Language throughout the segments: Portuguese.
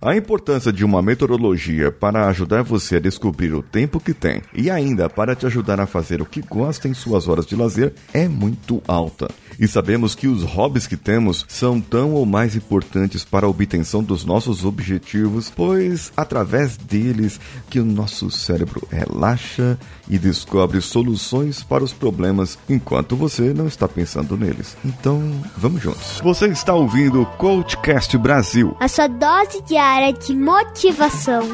A importância de uma metodologia para ajudar você a descobrir o tempo que tem e ainda para te ajudar a fazer o que gosta em suas horas de lazer é muito alta. E sabemos que os hobbies que temos são tão ou mais importantes para a obtenção dos nossos objetivos, pois através deles que o nosso cérebro relaxa e descobre soluções para os problemas enquanto você não está pensando neles. Então, vamos juntos. Você está ouvindo o Coachcast Brasil. A sua dose diária de motivação.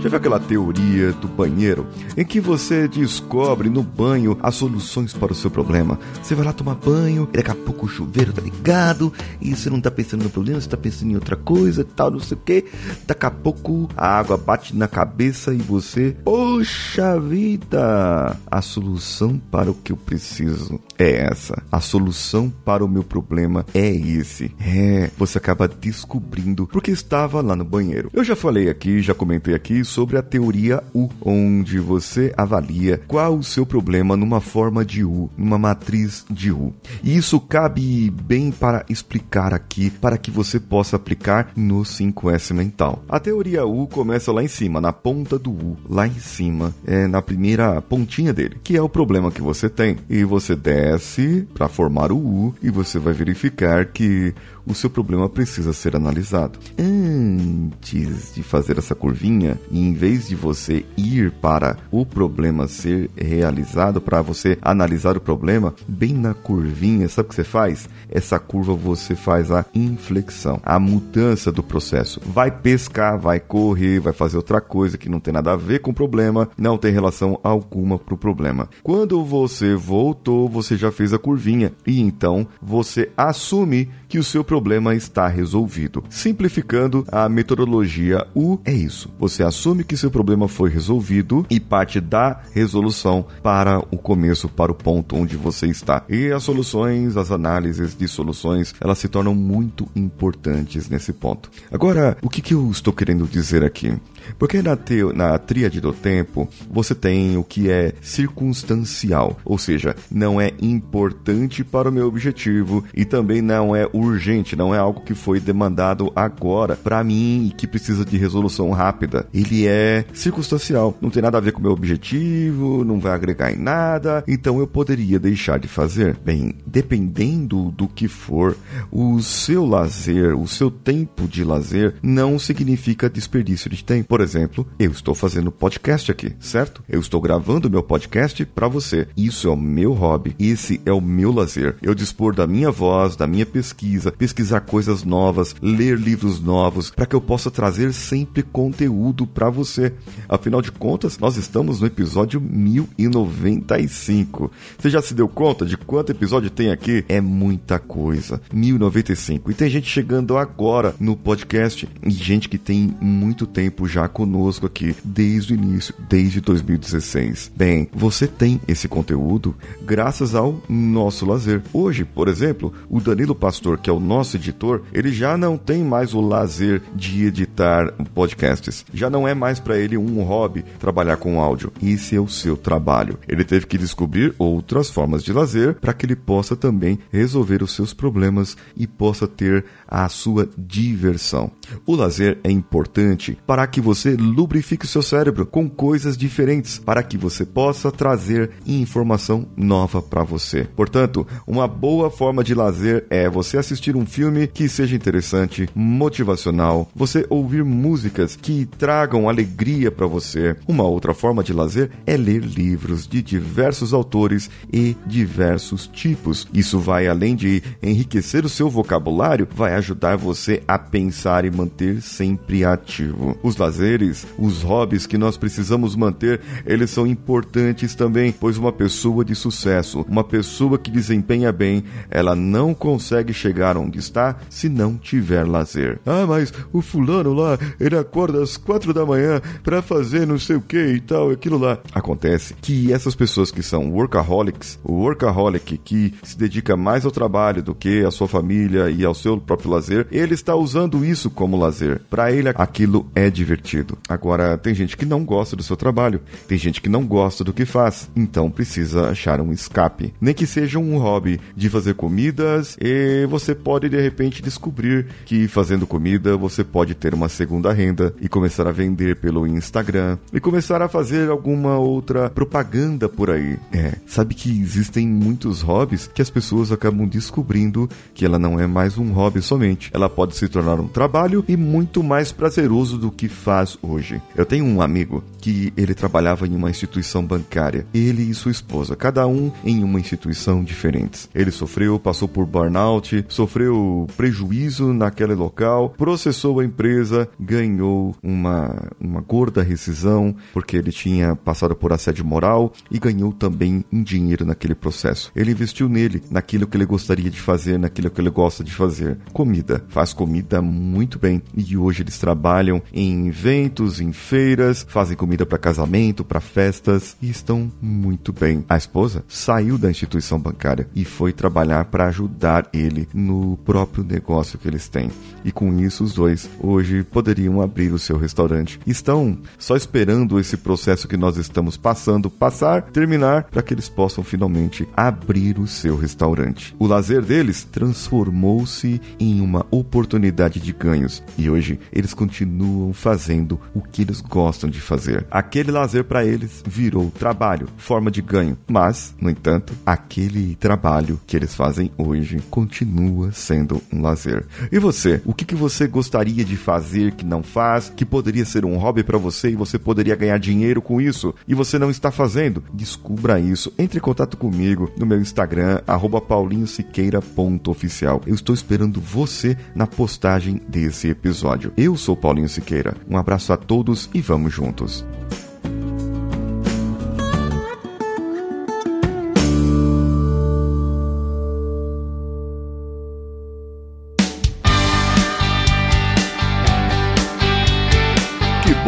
Já viu aquela teoria do banheiro em que você descobre no banho as soluções para o seu problema? Você vai lá tomar banho, e daqui a pouco o chuveiro tá ligado e você não tá pensando no problema, você tá pensando em outra coisa, tal, não sei o que. Daqui a pouco a água bate na cabeça e você, poxa vida, a solução para o que eu preciso é essa. A solução para o meu problema é esse. É, você acaba descobrindo porque estava lá no banheiro. Eu já falei aqui, já comentei aqui sobre a teoria U, onde você avalia qual o seu problema numa forma de U, numa matriz de U. E isso cabe bem para explicar aqui, para que você possa aplicar no 5S mental. A teoria U começa lá em cima, na ponta do U, lá em cima, é na primeira pontinha dele, que é o problema que você tem. E você desce para formar o U e você vai verificar que o seu problema precisa ser analisado. Antes de fazer essa curvinha, e em vez de você ir para o problema ser realizado, para você analisar o problema, bem na curvinha, sabe o que você faz? Essa curva você faz a inflexão, a mudança do processo. Vai pescar, vai correr, vai fazer outra coisa que não tem nada a ver com o problema, não tem relação alguma para o problema. Quando você voltou, você já fez a curvinha e então você assume que o seu problema está resolvido. Simplificando, a metodologia U é isso. Você assume que seu problema foi resolvido e parte da resolução para o começo, para o ponto onde você está. E as soluções, as análises de soluções, elas se tornam muito importantes nesse ponto. Agora, o que, que eu estou querendo dizer aqui? Porque na, te, na tríade do tempo, você tem o que é circunstancial, ou seja, não é importante para o meu objetivo e também não é urgente, não é algo que foi demandado agora para mim e que precisa de resolução rápida. Ele é circunstancial, não tem nada a ver com o meu objetivo, não vai agregar em nada, então eu poderia deixar de fazer. Bem, dependendo do que for, o seu lazer, o seu tempo de lazer não significa desperdício de tempo. Por exemplo, eu estou fazendo podcast aqui, certo? Eu estou gravando meu podcast para você. Isso é o meu hobby, esse é o meu lazer. Eu dispor da minha voz, da minha pesquisa, pesquisar coisas novas, ler livros novos, para que eu possa trazer sempre conteúdo para você. Afinal de contas, nós estamos no episódio 1095. Você já se deu conta de quanto episódio tem aqui? É muita coisa. 1095. E tem gente chegando agora no podcast e gente que tem muito tempo já conosco aqui desde o início, desde 2016. Bem, você tem esse conteúdo graças ao nosso lazer. Hoje, por exemplo, o Danilo Pastor, que é o nosso editor, ele já não tem mais o lazer de editar podcasts. Já não é mais para ele um hobby trabalhar com áudio. Esse é o seu trabalho. Ele teve que descobrir outras formas de lazer para que ele possa também resolver os seus problemas e possa ter a sua diversão. O lazer é importante para que você lubrifique o seu cérebro com coisas diferentes, para que você possa trazer informação nova para você. Portanto, uma boa forma de lazer é você assistir um filme que seja interessante, motivacional, você ouvir músicas que tragam alegria para você. Uma outra forma de lazer é ler livros de diversos autores e diversos tipos. Isso vai além de enriquecer o seu vocabulário, vai ajudar você a pensar e manter sempre ativo. Os lazeres, os hobbies que nós precisamos manter, eles são importantes também, pois uma pessoa de sucesso, uma pessoa que desempenha bem, ela não consegue chegar onde está se não tiver lazer. Ah, mas o fulano lá, ele acorda às quatro da manhã para fazer não sei o que e tal, aquilo lá. Acontece que essas pessoas que são workaholics, o workaholic que se dedica mais ao trabalho do que à sua família e ao seu próprio lazer, ele está usando isso como lazer. Para ele aquilo é divertido. Agora tem gente que não gosta do seu trabalho, tem gente que não gosta do que faz, então precisa achar um escape. Nem que seja um hobby de fazer comidas e você pode de repente descobrir que fazendo comida você pode ter uma segunda renda e começar a vender pelo Instagram e começar a fazer alguma outra propaganda por aí. É, sabe que existem muitos hobbies que as pessoas acabam descobrindo que ela não é mais um hobby somente. Ela pode se tornar um trabalho e muito mais prazeroso do que faz hoje. Eu tenho um amigo que ele trabalhava em uma instituição bancária. Ele e sua esposa, cada um em uma instituição diferente. Ele sofreu, passou por burnout, sofreu prejuízo naquele local, processou a empresa, ganhou uma, uma gorda rescisão porque ele tinha passado por assédio moral e ganhou também em dinheiro naquele processo. Ele investiu nele, naquilo que ele gostaria de fazer, naquilo que ele gosta de fazer. Comida. Faz comida muito bem. E hoje eles trabalham em eventos, em feiras, fazem comida para casamento, para festas e estão muito bem. A esposa saiu da instituição bancária e foi trabalhar para ajudar ele no próprio negócio que eles têm. E com isso, os dois hoje poderiam abrir o seu restaurante. Estão só esperando esse processo que nós estamos passando passar, terminar, para que eles possam finalmente abrir o seu restaurante. O lazer deles transformou-se em uma oportunidade de ganhos e hoje eles continuam fazendo o que eles gostam de fazer. Aquele lazer para eles virou trabalho, forma de ganho, mas, no entanto, aquele trabalho que eles fazem hoje continua sendo um lazer. E você, o que, que você gostaria de fazer que não faz, que poderia ser um hobby para você e você poderia ganhar dinheiro com isso e você não está fazendo? Descubra isso. Entre em contato comigo no meu Instagram, paulinhosiqueira.oficial. Eu estou esperando você na postagem desse episódio. Eu sou Paulinho Siqueira. Um abraço a todos e vamos juntos.